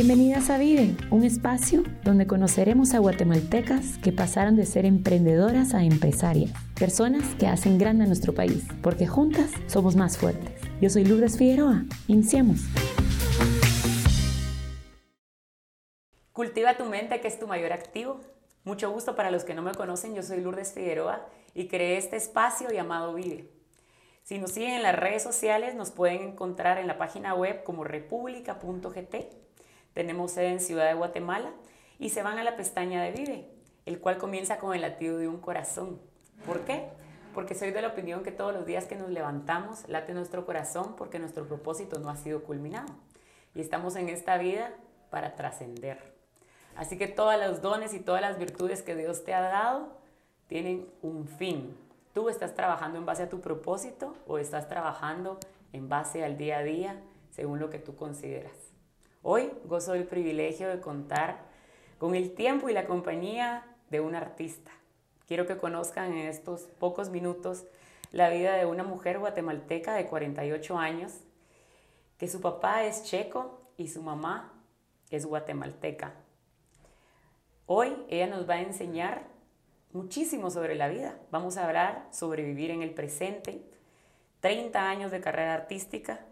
Bienvenidas a Vive, un espacio donde conoceremos a guatemaltecas que pasaron de ser emprendedoras a empresarias, personas que hacen grande a nuestro país, porque juntas somos más fuertes. Yo soy Lourdes Figueroa, iniciemos. Cultiva tu mente, que es tu mayor activo. Mucho gusto para los que no me conocen, yo soy Lourdes Figueroa y creé este espacio llamado Vive. Si nos siguen en las redes sociales, nos pueden encontrar en la página web como república.gt. Tenemos sede en Ciudad de Guatemala y se van a la pestaña de Vive, el cual comienza con el latido de un corazón. ¿Por qué? Porque soy de la opinión que todos los días que nos levantamos late nuestro corazón porque nuestro propósito no ha sido culminado. Y estamos en esta vida para trascender. Así que todos los dones y todas las virtudes que Dios te ha dado tienen un fin. ¿Tú estás trabajando en base a tu propósito o estás trabajando en base al día a día según lo que tú consideras? Hoy gozo del privilegio de contar con el tiempo y la compañía de un artista. Quiero que conozcan en estos pocos minutos la vida de una mujer guatemalteca de 48 años, que su papá es checo y su mamá es guatemalteca. Hoy ella nos va a enseñar muchísimo sobre la vida. Vamos a hablar sobre vivir en el presente, 30 años de carrera artística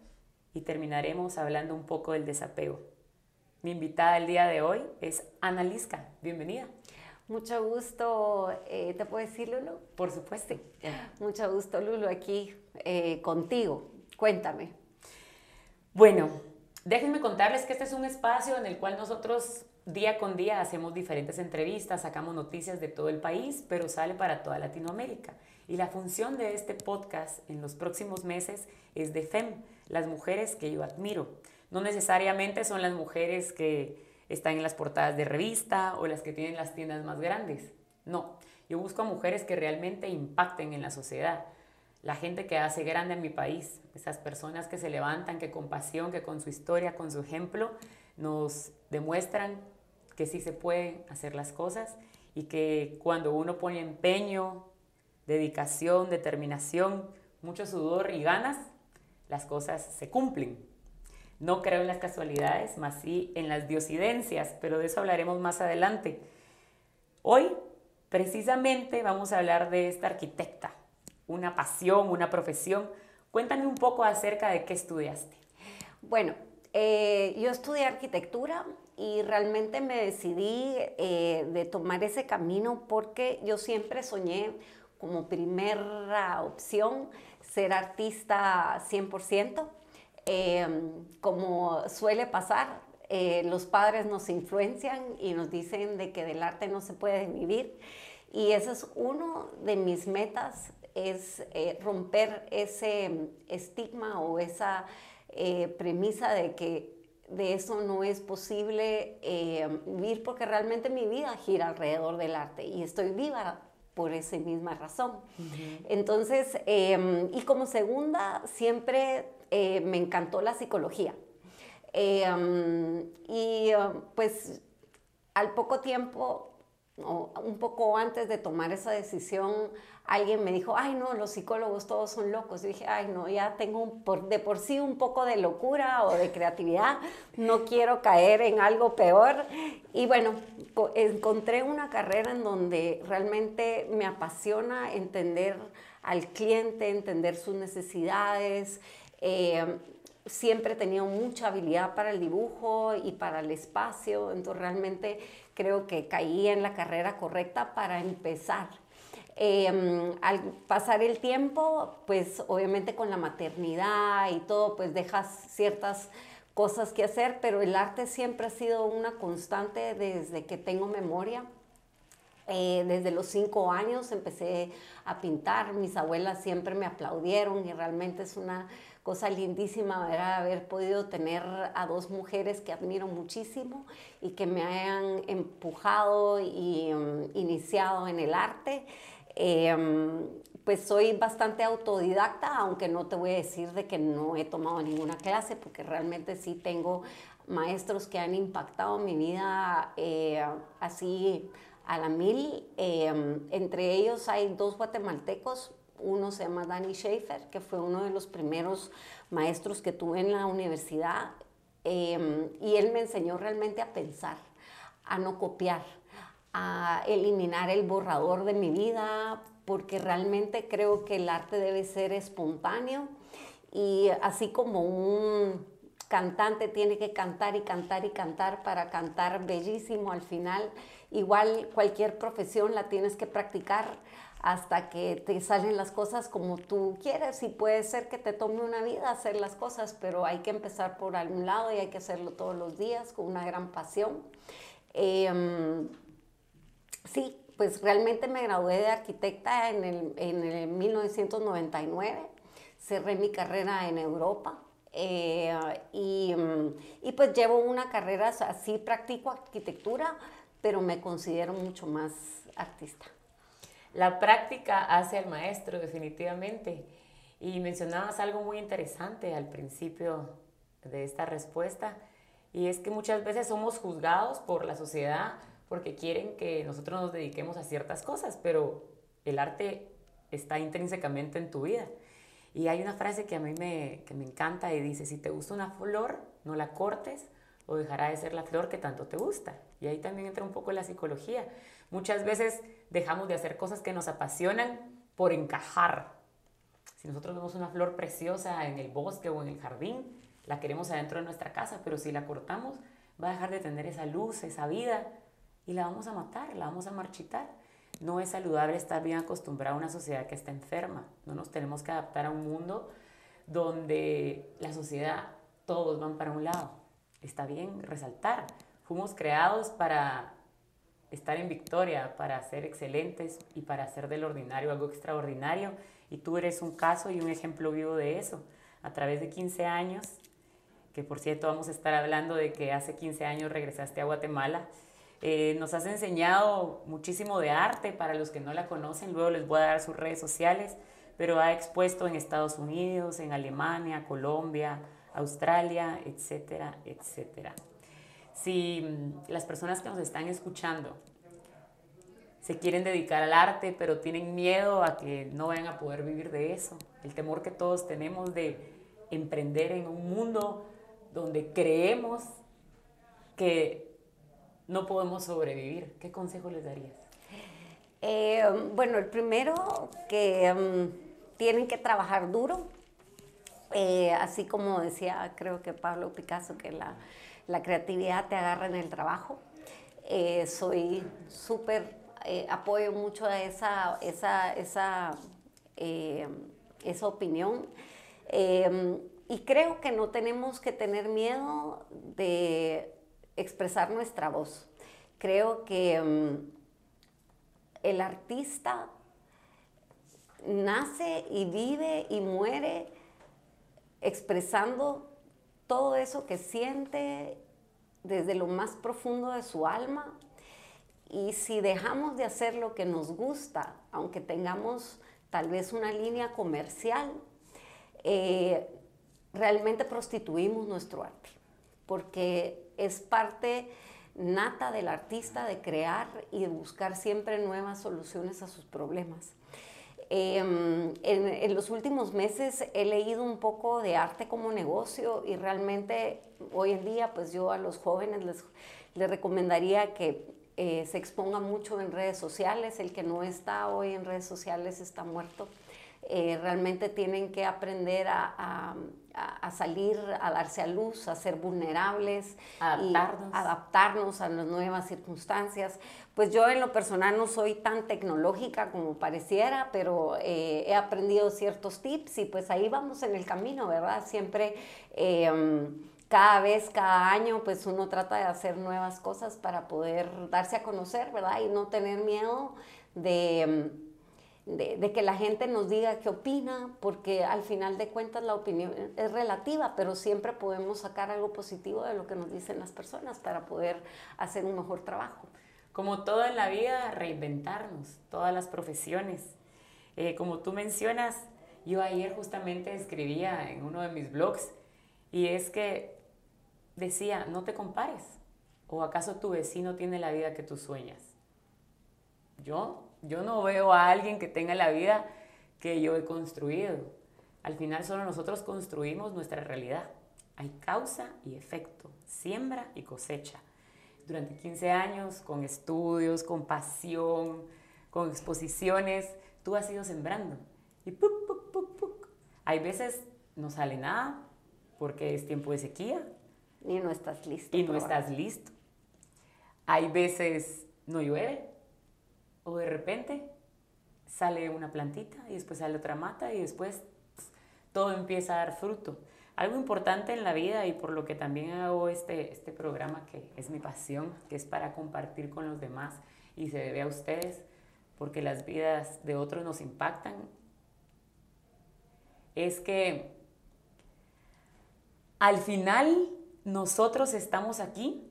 y terminaremos hablando un poco del desapego. Mi invitada el día de hoy es Ana Lisca. Bienvenida. Mucho gusto, eh, ¿te puedo decir Lulu? Por supuesto. Mucho gusto Lulu aquí eh, contigo. Cuéntame. Bueno, déjenme contarles que este es un espacio en el cual nosotros Día con día hacemos diferentes entrevistas, sacamos noticias de todo el país, pero sale para toda Latinoamérica. Y la función de este podcast en los próximos meses es de FEM, las mujeres que yo admiro. No necesariamente son las mujeres que están en las portadas de revista o las que tienen las tiendas más grandes. No, yo busco a mujeres que realmente impacten en la sociedad. La gente que hace grande a mi país, esas personas que se levantan, que con pasión, que con su historia, con su ejemplo, nos demuestran que sí se pueden hacer las cosas y que cuando uno pone empeño, dedicación, determinación, mucho sudor y ganas, las cosas se cumplen. No creo en las casualidades, más sí en las diosidencias, pero de eso hablaremos más adelante. Hoy, precisamente, vamos a hablar de esta arquitecta, una pasión, una profesión. Cuéntame un poco acerca de qué estudiaste. Bueno, eh, yo estudié arquitectura, y realmente me decidí eh, de tomar ese camino porque yo siempre soñé como primera opción ser artista 100%. Em, como suele pasar, eh, los padres nos influencian y nos dicen de que del arte no se puede vivir. Y ese es uno de mis metas, es eh, romper ese estigma o esa premisa de que de eso no es posible eh, vivir porque realmente mi vida gira alrededor del arte y estoy viva por esa misma razón. Entonces, em, y como segunda, siempre eh, me encantó la psicología. Y pues al poco tiempo, un poco antes de tomar esa decisión, alguien me dijo, ay no, los psicólogos todos son locos. Y dije, ay no, ya tengo de por sí un poco de locura o de creatividad, no quiero caer en algo peor. Y bueno, encontré una carrera en donde realmente me apasiona entender al cliente, entender sus necesidades. Eh, siempre he tenido mucha habilidad para el dibujo y para el espacio, entonces realmente creo que caí en la carrera correcta para empezar Em, al pasar el tiempo, pues obviamente con la maternidad y todo, pues dejas ciertas cosas que hacer, pero el arte siempre ha sido una constante desde que tengo memoria. Eh, desde los cinco años empecé a pintar, mis abuelas siempre me aplaudieron y realmente es una cosa lindísima haber podido tener a dos mujeres que admiro muchísimo y que me hayan empujado y um, iniciado en el arte. Em, pues soy bastante autodidacta, aunque no te voy a decir de que no he tomado ninguna clase, porque realmente sí tengo maestros que han impactado mi vida eh, así a la mil. Em, entre ellos hay dos guatemaltecos, uno se llama Danny Schaefer, que fue uno de los primeros maestros que tuve en la universidad. Em, y él me enseñó realmente a pensar, a no copiar, a eliminar el borrador de mi vida, porque realmente creo que el arte debe ser espontáneo y así como un cantante tiene que cantar y cantar y cantar para cantar bellísimo al final, igual cualquier profesión la tienes que practicar hasta que te salen las cosas como tú quieres y puede ser que te tome una vida hacer las cosas, pero hay que empezar por algún lado y hay que hacerlo todos los días con una gran pasión. Em, sí, pues realmente me gradué de arquitecta en el, en el 1999, cerré mi carrera en Europa eh, y, y, pues llevo una carrera, así practico arquitectura, pero me considero mucho más artista. La práctica hace al maestro, definitivamente. Y mencionabas algo muy interesante al principio de esta respuesta, y es que muchas veces somos juzgados por la sociedad porque quieren que nosotros nos dediquemos a ciertas cosas, pero el arte está intrínsecamente en tu vida. Y hay una frase que a mí me, que me encanta y dice, si te gusta una flor, no la cortes o dejará de ser la flor que tanto te gusta. Y ahí también entra un poco la psicología. Muchas veces dejamos de hacer cosas que nos apasionan por encajar. Si nosotros vemos una flor preciosa en el bosque o en el jardín, la queremos adentro de nuestra casa, pero si la cortamos, va a dejar de tener esa luz, esa vida, y la vamos a matar, la vamos a marchitar. No es saludable estar bien acostumbrado a una sociedad que está enferma. No nos tenemos que adaptar a un mundo donde la sociedad, todos van para un lado. Está bien resaltar. Fuimos creados para estar en victoria, para ser excelentes y para hacer del ordinario algo extraordinario. Y tú eres un caso y un ejemplo vivo de eso. A través de 15 años, que por cierto vamos a estar hablando de que hace 15 años regresaste a Guatemala eh, nos has enseñado muchísimo de arte para los que no la conocen, luego les voy a dar sus redes sociales, pero ha expuesto en Estados Unidos, en Alemania, Colombia, Australia, etcétera, etcétera. Si mm, las personas que nos están escuchando se quieren dedicar al arte, pero tienen miedo a que no vayan a poder vivir de eso, el temor que todos tenemos de emprender en un mundo donde creemos que no podemos sobrevivir. ¿Qué consejo les darías? Eh, bueno, el primero, que um, tienen que trabajar duro, eh, así como decía, creo que Pablo Picasso, que la, creatividad te agarra en el trabajo. Eh, soy súper, apoyo mucho a esa, esa, esa, esa opinión. y creo que no tenemos que tener miedo de expresar nuestra voz. Creo que mm, el artista nace y vive y muere expresando todo eso que siente desde lo más profundo de su alma. Y si dejamos de hacer lo que nos gusta, aunque tengamos tal vez una línea comercial, eh, realmente prostituimos nuestro arte, porque es parte nata del artista de crear y de buscar siempre nuevas soluciones a sus problemas. Em, en, los últimos meses he leído un poco de arte como negocio y realmente hoy en día pues yo a los jóvenes les, les recomendaría que eh, se exponga mucho en redes sociales. El que no está hoy en redes sociales está muerto. Eh, realmente tienen que aprender a, salir, a darse a luz, a ser vulnerables, adaptarnos. Y adaptarnos a las nuevas circunstancias. Pues yo en lo personal no soy tan tecnológica como pareciera, pero eh, he aprendido ciertos tips y pues ahí vamos en el camino, ¿verdad? Siempre... Em, cada vez, cada año, pues uno trata de hacer nuevas cosas para poder darse a conocer, ¿verdad? Y no tener miedo de, em, de, que la gente nos diga qué opina, porque al final de cuentas la opinión es relativa, pero siempre podemos sacar algo positivo de lo que nos dicen las personas para poder hacer un mejor trabajo. Como todo en la vida, reinventarnos, todas las profesiones. Eh, como tú mencionas, yo ayer justamente escribía en uno de mis blogs y es que decía, no te compares, o acaso tu vecino tiene la vida que tú sueñas. Yo yo no veo a alguien que tenga la vida que yo he construido. Al final solo nosotros construimos nuestra realidad. Hay causa y efecto, siembra y cosecha. Durante 15 años, con estudios, con pasión, con exposiciones, tú has ido sembrando. Y puc, puc, puc, puc. Hay veces no sale nada porque es tiempo de sequía. Y no estás listo. Y no estás listo. Hay veces no llueve o de repente sale una plantita y después sale otra mata y después todo empieza a dar fruto. Algo importante en la vida y por lo que también hago este, este programa que es mi pasión, que es para compartir con los demás y se debe a ustedes, porque las vidas de otros nos impactan, es que al final nosotros estamos aquí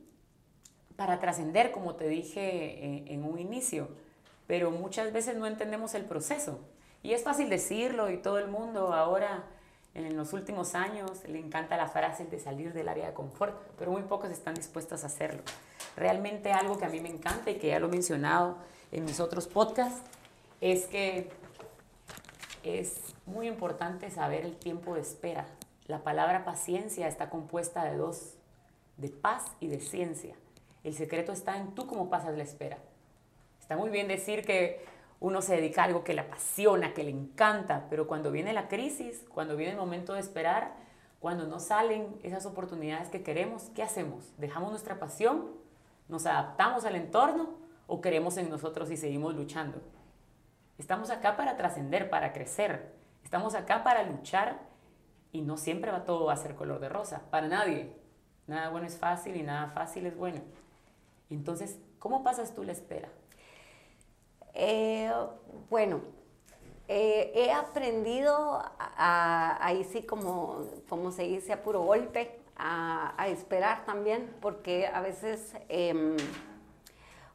para trascender, como te dije en un inicio, pero muchas veces no entendemos el proceso. Y es fácil decirlo y todo el mundo ahora en los últimos años le encanta la frase de salir del área de confort, pero muy pocos están dispuestos a hacerlo. Realmente algo que a mí me encanta y que ya lo he mencionado en mis otros podcasts es que es muy importante saber el tiempo de espera. La palabra paciencia está compuesta de dos, de paz y de ciencia. El secreto está en tú cómo pasas la espera. Está muy bien decir que uno se dedica a algo que le apasiona, que le encanta, pero cuando viene la crisis, cuando viene el momento de esperar, cuando no salen esas oportunidades que queremos, ¿qué hacemos? ¿Dejamos nuestra pasión? ¿Nos adaptamos al entorno o queremos en nosotros y seguimos luchando? Estamos acá para trascender, para crecer. Estamos acá para luchar y no siempre va todo a ser color de rosa, para nadie. Nada bueno es fácil y nada fácil es bueno. Entonces, ¿cómo pasas tú la espera? Eh, bueno, eh, he aprendido, ahí sí como, como se dice, a puro golpe, a, esperar también, porque a veces em,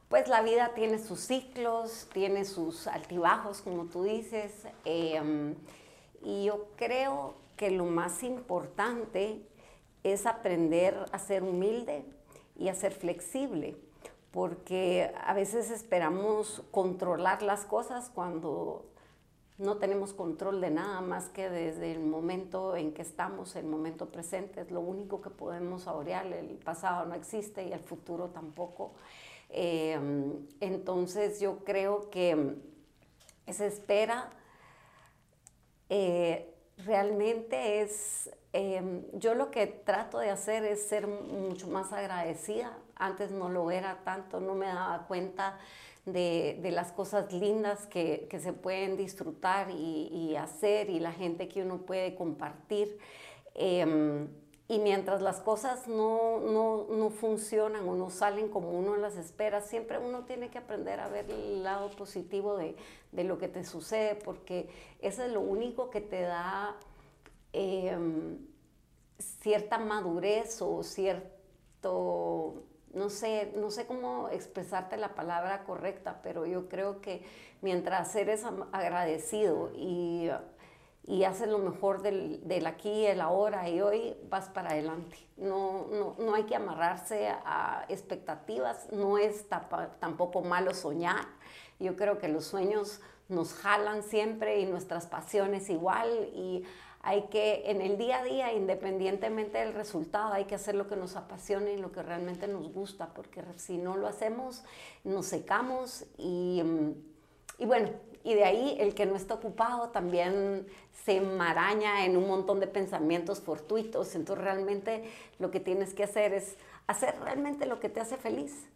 pues la vida tiene sus ciclos, tiene sus altibajos, como tú dices, em, y yo creo que lo más importante es aprender a ser humilde y a ser flexible porque a veces esperamos controlar las cosas cuando no tenemos control de nada más que desde el momento en que estamos, el momento presente, es lo único que podemos saborear, el pasado no existe y el futuro tampoco. Em, entonces yo creo que esa espera eh, realmente es, em, yo lo que trato de hacer es ser mucho más agradecida antes no lo era tanto, no me daba cuenta de, las cosas lindas que, se pueden disfrutar y, hacer y la gente que uno puede compartir. Em, y mientras las cosas no, funcionan o no salen como uno las espera, siempre uno tiene que aprender a ver el lado positivo de, lo que te sucede, porque eso es lo único que te da em, cierta madurez o cierto no sé, no sé cómo expresarte la palabra correcta, pero yo creo que mientras eres agradecido y, y haces lo mejor del, del, aquí, el ahora y hoy, vas para adelante. No, no, no hay que amarrarse a expectativas, no es tampoco malo soñar. Yo creo que los sueños nos jalan siempre y nuestras pasiones igual y hay que, en el día a día, independientemente del resultado, hay que hacer lo que nos apasione y lo que realmente nos gusta, porque si no lo hacemos, nos secamos y, y bueno, y de ahí el que no está ocupado también se maraña en un montón de pensamientos fortuitos. Entonces realmente lo que tienes que hacer es hacer realmente lo que te hace feliz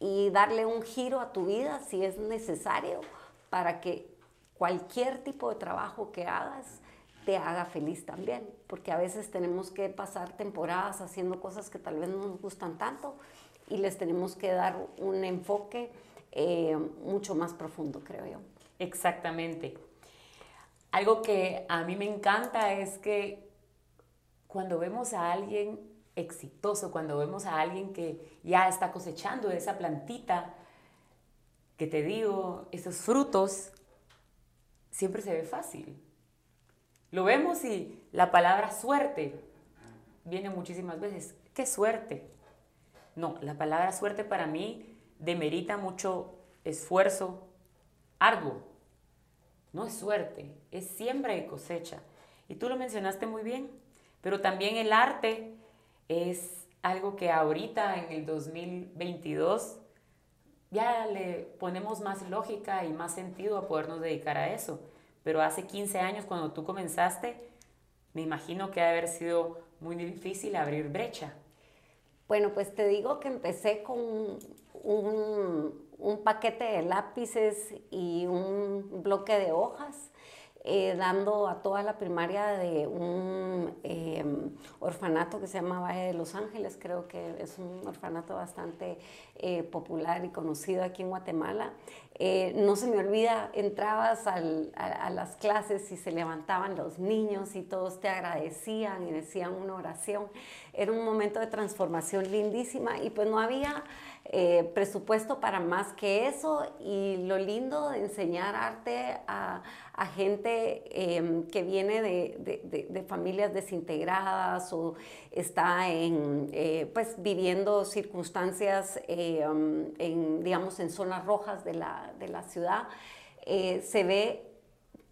y darle un giro a tu vida si es necesario para que cualquier tipo de trabajo que hagas te haga feliz también, porque a veces tenemos que pasar temporadas haciendo cosas que tal vez no nos gustan tanto y les tenemos que dar un enfoque eh, mucho más profundo, creo yo. Exactamente. Algo que a mí me encanta es que cuando vemos a alguien exitoso, cuando vemos a alguien que ya está cosechando esa plantita, que te digo, esos frutos, siempre se ve fácil lo vemos y la palabra suerte viene muchísimas veces. ¿Qué suerte? No, la palabra suerte para mí demerita mucho esfuerzo arduo. No es suerte, es siembra y cosecha. Y tú lo mencionaste muy bien, pero también el arte es algo que ahorita en el 2022 ya le ponemos más lógica y más sentido a podernos dedicar a eso. Pero hace 15 años cuando tú comenzaste, me imagino que ha haber sido muy difícil abrir brecha. Bueno, pues te digo que empecé con un, un paquete de lápices y un bloque de hojas eh, dando a toda la primaria de un em, orfanato que se llama Valle de Los Ángeles, creo que es un orfanato bastante eh, popular y conocido aquí en Guatemala. Eh, no se me olvida, entrabas a, a, las clases y se levantaban los niños y todos te agradecían y decían una oración. Era un momento de transformación lindísima y pues no había eh, presupuesto para más que eso. Y lo lindo de enseñar arte a, gente em, que viene de, familias desintegradas o está en, eh, pues, viviendo circunstancias em, en, digamos, en zonas rojas de la, la ciudad, eh, se ve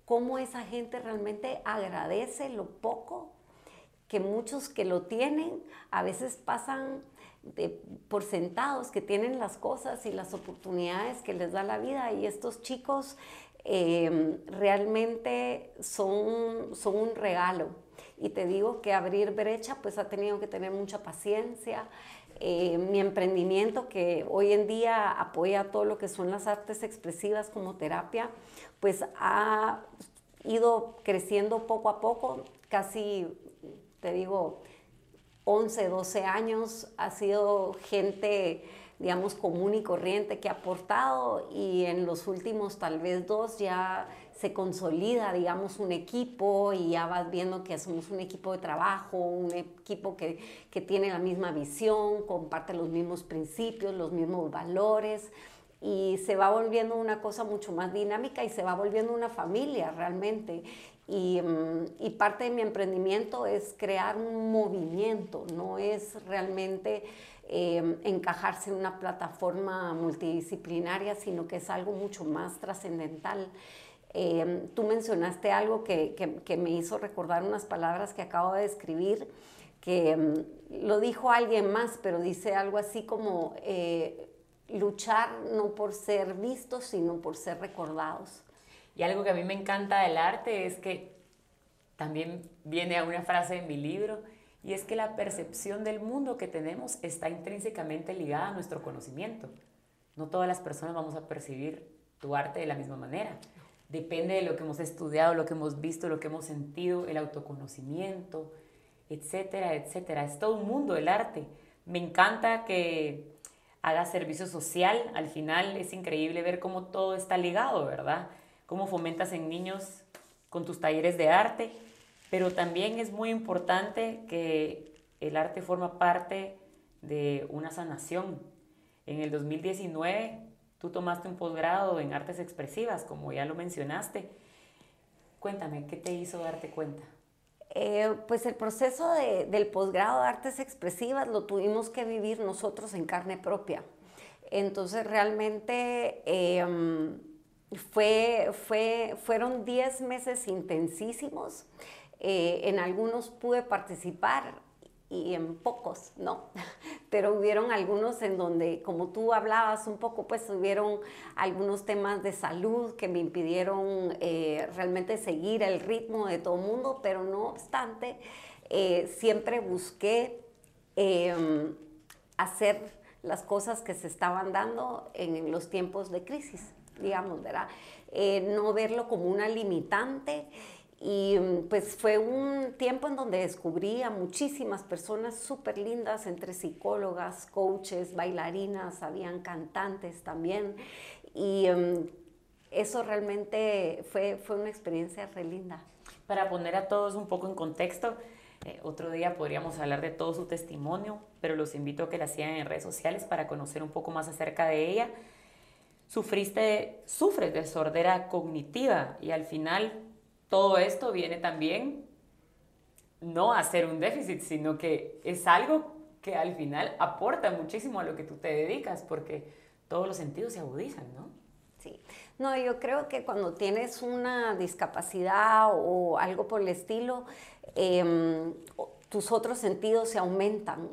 cómo esa gente realmente agradece lo poco que muchos que lo tienen a veces pasan por sentados que tienen las cosas y las oportunidades que les da la vida y estos chicos eh, realmente son, son un regalo. Y te digo que abrir brecha pues ha tenido que tener mucha paciencia. Eh, mi emprendimiento que hoy en día apoya todo lo que son las artes expresivas como terapia, pues ha ido creciendo poco a poco, casi, te digo, 11, 12 años ha sido gente, digamos, común y corriente que ha aportado y en los últimos tal vez dos ya se consolida, digamos, un equipo y ya vas viendo que somos un equipo de trabajo, un equipo que, que tiene la misma visión, comparte los mismos principios, los mismos valores y se va volviendo una cosa mucho más dinámica y se va volviendo una familia realmente. Mm, y, parte de mi emprendimiento es crear un movimiento, no es realmente em, encajarse en una plataforma multidisciplinaria, sino que es algo mucho más trascendental. Em, tú mencionaste algo que, que, me hizo recordar unas palabras que acabo de escribir, que em, lo dijo alguien más, pero dice algo así como eh, luchar no por ser vistos, sino por ser recordados. Y algo que a mí me encanta del arte es que también viene a una frase en mi libro, y es que la percepción del mundo que tenemos está intrínsecamente ligada a nuestro conocimiento. No todas las personas vamos a percibir tu arte de la misma manera. Depende de lo que hemos estudiado, lo que hemos visto, lo que hemos sentido, el autoconocimiento, etcétera, etcétera. Es todo un mundo el arte. Me encanta que haga servicio social. Al final es increíble ver cómo todo está ligado, ¿verdad? Cómo fomentas en niños con tus talleres de arte, pero también es muy importante que el arte forma parte de una sanación. En el 2019 tú tomaste un posgrado en artes expresivas, como ya lo mencionaste. Cuéntame, ¿qué te hizo darte cuenta? Eh, pues el proceso del posgrado de artes expresivas lo tuvimos que vivir nosotros en carne propia. Entonces realmente em, fue, fue, fueron 10 meses intensísimos. Eh, en algunos pude participar y en pocos, ¿no? Pero hubieron algunos en donde, como tú hablabas un poco, pues hubieron algunos temas de salud que me impidieron eh, realmente seguir el ritmo de todo el mundo, pero no obstante, eh, siempre busqué em, hacer las cosas que se estaban dando en los tiempos de crisis digamos, ¿verdad? Eh, no verlo como una limitante. Y pues fue un tiempo en donde descubrí a muchísimas personas súper lindas, entre psicólogas, coaches, bailarinas, habían cantantes también. Y em, eso realmente fue, fue una experiencia re linda. Para poner a todos un poco en contexto, eh, otro día podríamos hablar de todo su testimonio, pero los invito a que la sigan en redes sociales para conocer un poco más acerca de ella sufriste, sufres de sordera cognitiva y al final todo esto viene también no a ser un déficit, sino que es algo que al final aporta muchísimo a lo que tú te dedicas, porque todos los sentidos se agudizan, ¿no? Sí. No, yo creo que cuando tienes una discapacidad o algo por el estilo, em, tus otros sentidos se aumentan.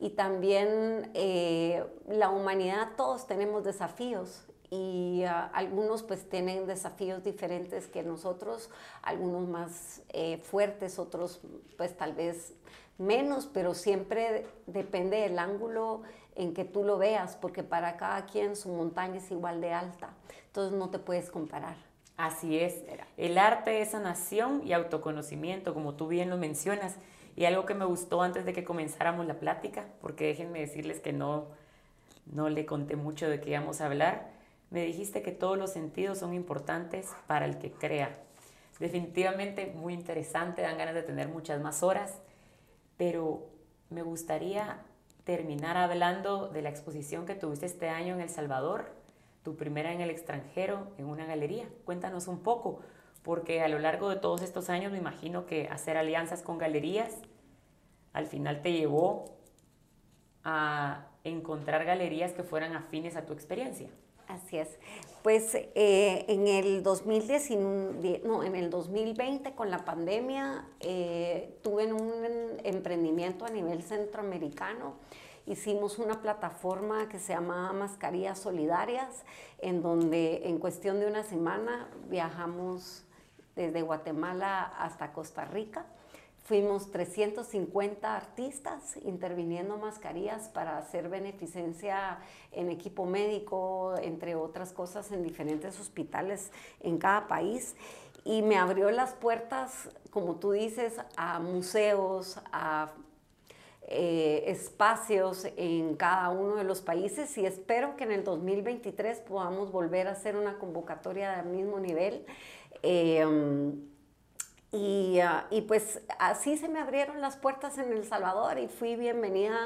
Y también eh, la humanidad, todos tenemos desafíos y ah, algunos pues tienen desafíos diferentes que nosotros, algunos más eh, fuertes, otros pues tal vez menos, pero siempre depende del ángulo en que tú lo veas, porque para cada quien su montaña es igual de alta, entonces no te puedes comparar. Así es, el arte es sanación y autoconocimiento, como tú bien lo mencionas, y algo que me gustó antes de que comenzáramos la plática, porque déjenme decirles que no, no le conté mucho de qué íbamos a hablar, me dijiste que todos los sentidos son importantes para el que crea. Definitivamente muy interesante, dan ganas de tener muchas más horas, pero me gustaría terminar hablando de la exposición que tuviste este año en El Salvador, tu primera en el extranjero, en una galería. Cuéntanos un poco, porque a lo largo de todos estos años me imagino que hacer alianzas con galerías al final te llevó a encontrar galerías que fueran afines a tu experiencia. Así es. Pues eh, en, el 2019, no, en el 2020 con la pandemia eh, tuve un emprendimiento a nivel centroamericano. Hicimos una plataforma que se llama Mascarillas Solidarias, en donde en cuestión de una semana viajamos desde Guatemala hasta Costa Rica Fuimos 350 artistas interviniendo mascarillas para hacer beneficencia en equipo médico, entre otras cosas, en diferentes hospitales en cada país. Y me abrió las puertas, como tú dices, a museos, a eh, espacios en cada uno de los países y espero que en el 2023 podamos volver a hacer una convocatoria del mismo nivel. Eh, y, ah, y, pues así se me abrieron las puertas en El Salvador y fui bienvenida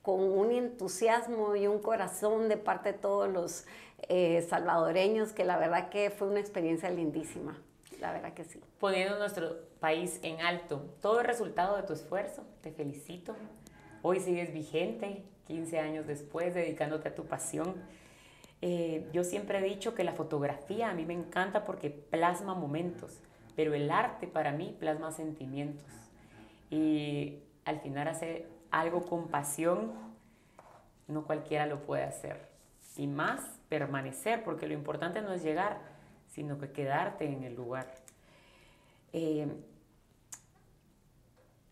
con un entusiasmo y un corazón de parte de todos los eh, salvadoreños, que la verdad que fue una experiencia lindísima, la verdad que sí. Poniendo nuestro país en alto, todo el resultado de tu esfuerzo, te felicito. Hoy sigues vigente, 15 años después, dedicándote a tu pasión. Eh, yo siempre he dicho que la fotografía a mí me encanta porque plasma momentos pero el arte para mí plasma sentimientos y al final hacer algo con pasión, no cualquiera lo puede hacer. Y más permanecer, porque lo importante no es llegar, sino que quedarte en el lugar. Eh,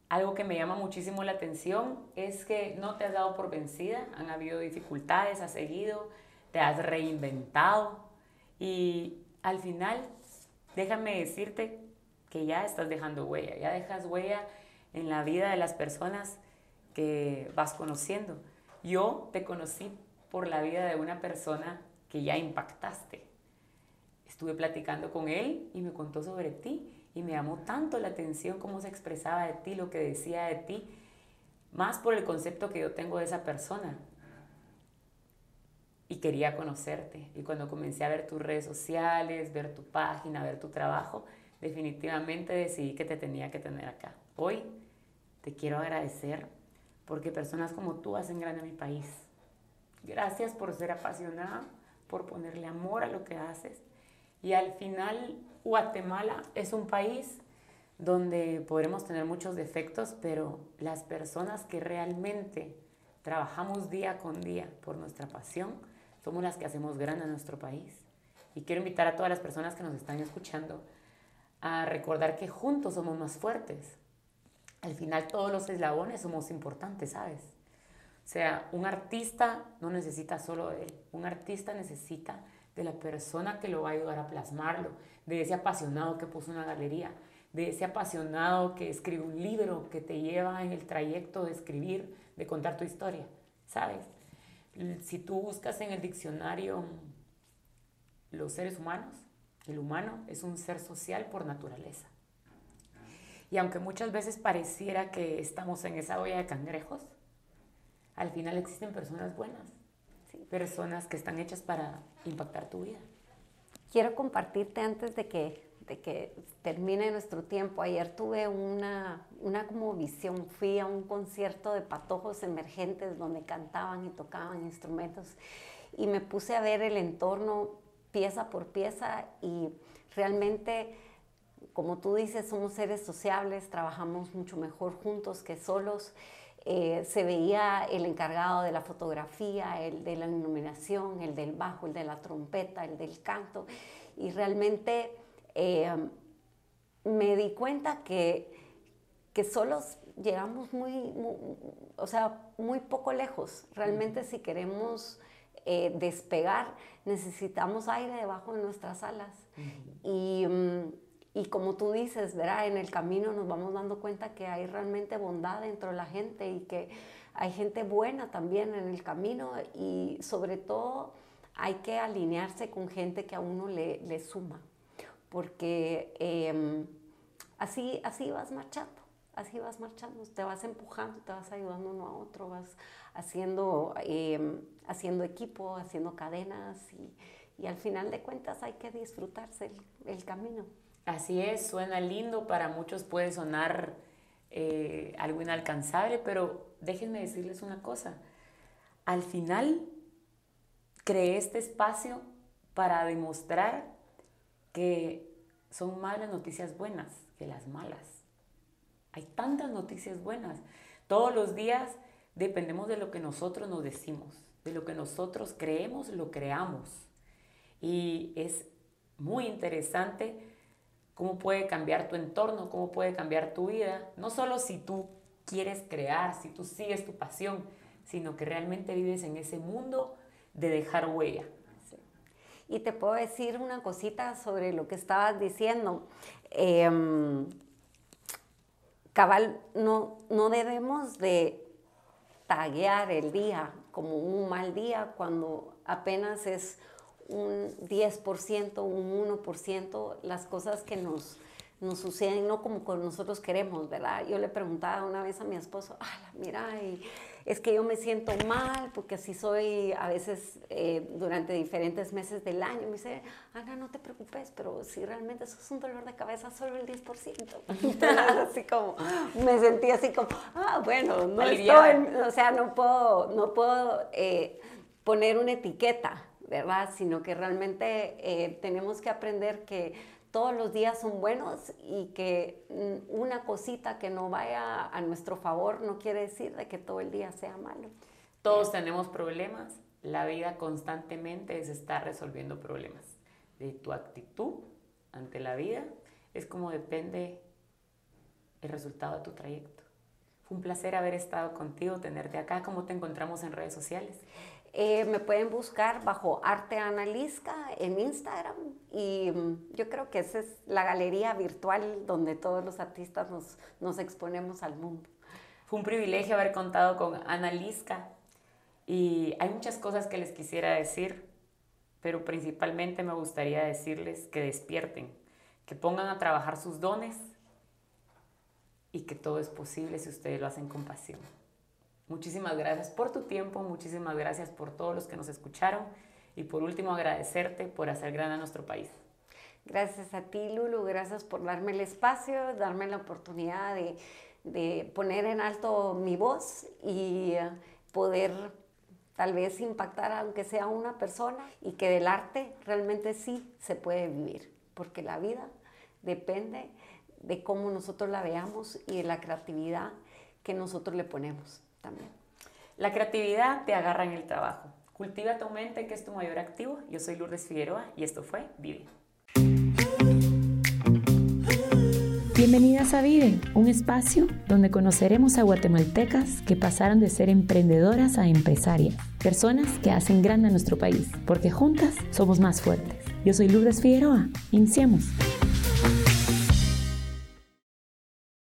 algo que me llama muchísimo la atención es que no te has dado por vencida, han habido dificultades, has seguido, te has reinventado y al final déjame decirte que ya estás dejando huella, ya dejas huella en la vida de las personas que vas conociendo. Yo te conocí por la vida de una persona que ya impactaste. Estuve platicando con él y me contó sobre ti y me llamó tanto la atención cómo se expresaba de ti, lo que decía de ti, más por el concepto que yo tengo de esa persona y quería conocerte. Y cuando comencé a ver tus redes sociales, ver tu página, ver tu trabajo, definitivamente decidí que te tenía que tener acá. Hoy te quiero agradecer porque personas como tú hacen grande a mi país. Gracias por ser apasionada, por ponerle amor a lo que haces. Y al final, Guatemala es un país donde podremos tener muchos defectos, pero las personas que realmente trabajamos día con día por nuestra pasión, somos las que hacemos grande a nuestro país. Y quiero invitar a todas las personas que nos están escuchando a recordar que juntos somos más fuertes. Al final todos los eslabones somos importantes, ¿sabes? O sea, un artista no necesita solo de él, un artista necesita de la persona que lo va a ayudar a plasmarlo, de ese apasionado que puso una galería, de ese apasionado que escribe un libro que te lleva en el trayecto de escribir, de contar tu historia, ¿sabes? Si tú buscas en el diccionario los seres humanos, el humano es un ser social por naturaleza. Y aunque muchas veces pareciera que estamos en esa olla de cangrejos, al final existen personas buenas, personas que están hechas para impactar tu vida. Quiero compartirte antes de que de que termine nuestro tiempo. Ayer tuve una, una como visión, fui a un concierto de patojos emergentes donde cantaban y tocaban instrumentos y me puse a ver el entorno pieza por pieza y realmente como tú dices, somos seres sociables, trabajamos mucho mejor juntos que solos. Eh, se veía el encargado de la fotografía, el de la iluminación, el del bajo, el de la trompeta, el del canto. Y realmente eh, me di cuenta que, que solos llegamos muy, o sea, muy poco lejos. Realmente si queremos eh, despegar, necesitamos aire debajo de nuestras alas. y, mm, y, como tú dices, ¿verdad? en el camino nos vamos dando cuenta que hay realmente bondad dentro de la gente y que hay gente buena también en el camino y sobre todo hay que alinearse con gente que a uno le, le suma, porque em, así, así vas marchando así vas marchando, te vas empujando, te vas ayudando uno a otro, vas haciendo, em, haciendo equipo, haciendo cadenas y, al final de cuentas hay que disfrutarse el, camino. Así es, suena lindo, para muchos puede sonar eh, algo inalcanzable, pero déjenme decirles una cosa, al final creé este espacio para demostrar que son más las noticias buenas que las malas hay tantas noticias buenas. Todos los días dependemos de lo que nosotros nos decimos, de lo que nosotros creemos, lo creamos. Y es muy interesante cómo puede cambiar tu entorno, cómo puede cambiar tu vida, no solo si tú quieres crear, si tú sigues tu pasión, sino que realmente vives en ese mundo de dejar huella. Y te puedo decir una cosita sobre lo que estabas diciendo. Em, cabal, no, no debemos de taguear el día como un mal día cuando apenas es un 10%, un 1% las cosas que nos, nos suceden, no como nosotros queremos, ¿verdad? Yo le preguntaba una vez a mi esposo, mira, es que yo me siento mal porque así soy a veces eh, durante diferentes meses del año. Me dice, Ana, no te preocupes, pero si realmente eso es un dolor de cabeza, solo el 10%. Entonces, así como, me sentí así como, ah, bueno, no estoy, o sea, no puedo, no puedo eh, poner una etiqueta, ¿verdad? Sino que realmente eh, tenemos que aprender que todos los días son buenos y que mm, una cosita que no vaya a nuestro favor no quiere decir de que todo el día sea malo. Todos tenemos problemas, la vida constantemente es estar resolviendo problemas. De tu actitud ante la vida es como depende el resultado de tu trayecto. Fue un placer haber estado contigo, tenerte acá. ¿Cómo te encontramos en redes sociales? Eh, me pueden buscar bajo Arte Analisca en Instagram y mm, yo creo que esa es la galería virtual donde todos los artistas nos, exponemos al mundo. Fue un privilegio haber contado con Analisca y hay muchas cosas que les quisiera decir, pero principalmente me gustaría decirles que despierten, que pongan a trabajar sus dones y que todo es posible si ustedes lo hacen con pasión. Muchísimas gracias por tu tiempo, muchísimas gracias por todos los que nos escucharon y por último agradecerte por hacer grande a nuestro país. Gracias a ti, Lulu, gracias por darme el espacio, darme la oportunidad de, poner en alto mi voz y eh, poder tal vez impactar aunque sea una persona y que del arte realmente sí se puede vivir, porque la vida depende de cómo nosotros la veamos y de la creatividad que nosotros le ponemos también. La creatividad te agarra en el trabajo. Cultiva tu mente, que es tu mayor activo. Yo soy Lourdes Figueroa y esto fue Vive. Bienvenidas a Vive, un espacio donde conoceremos a guatemaltecas que pasaron de ser emprendedoras a empresarias, personas que hacen grande a nuestro país, porque juntas somos más fuertes. Yo soy Lourdes Figueroa. Iniciamos.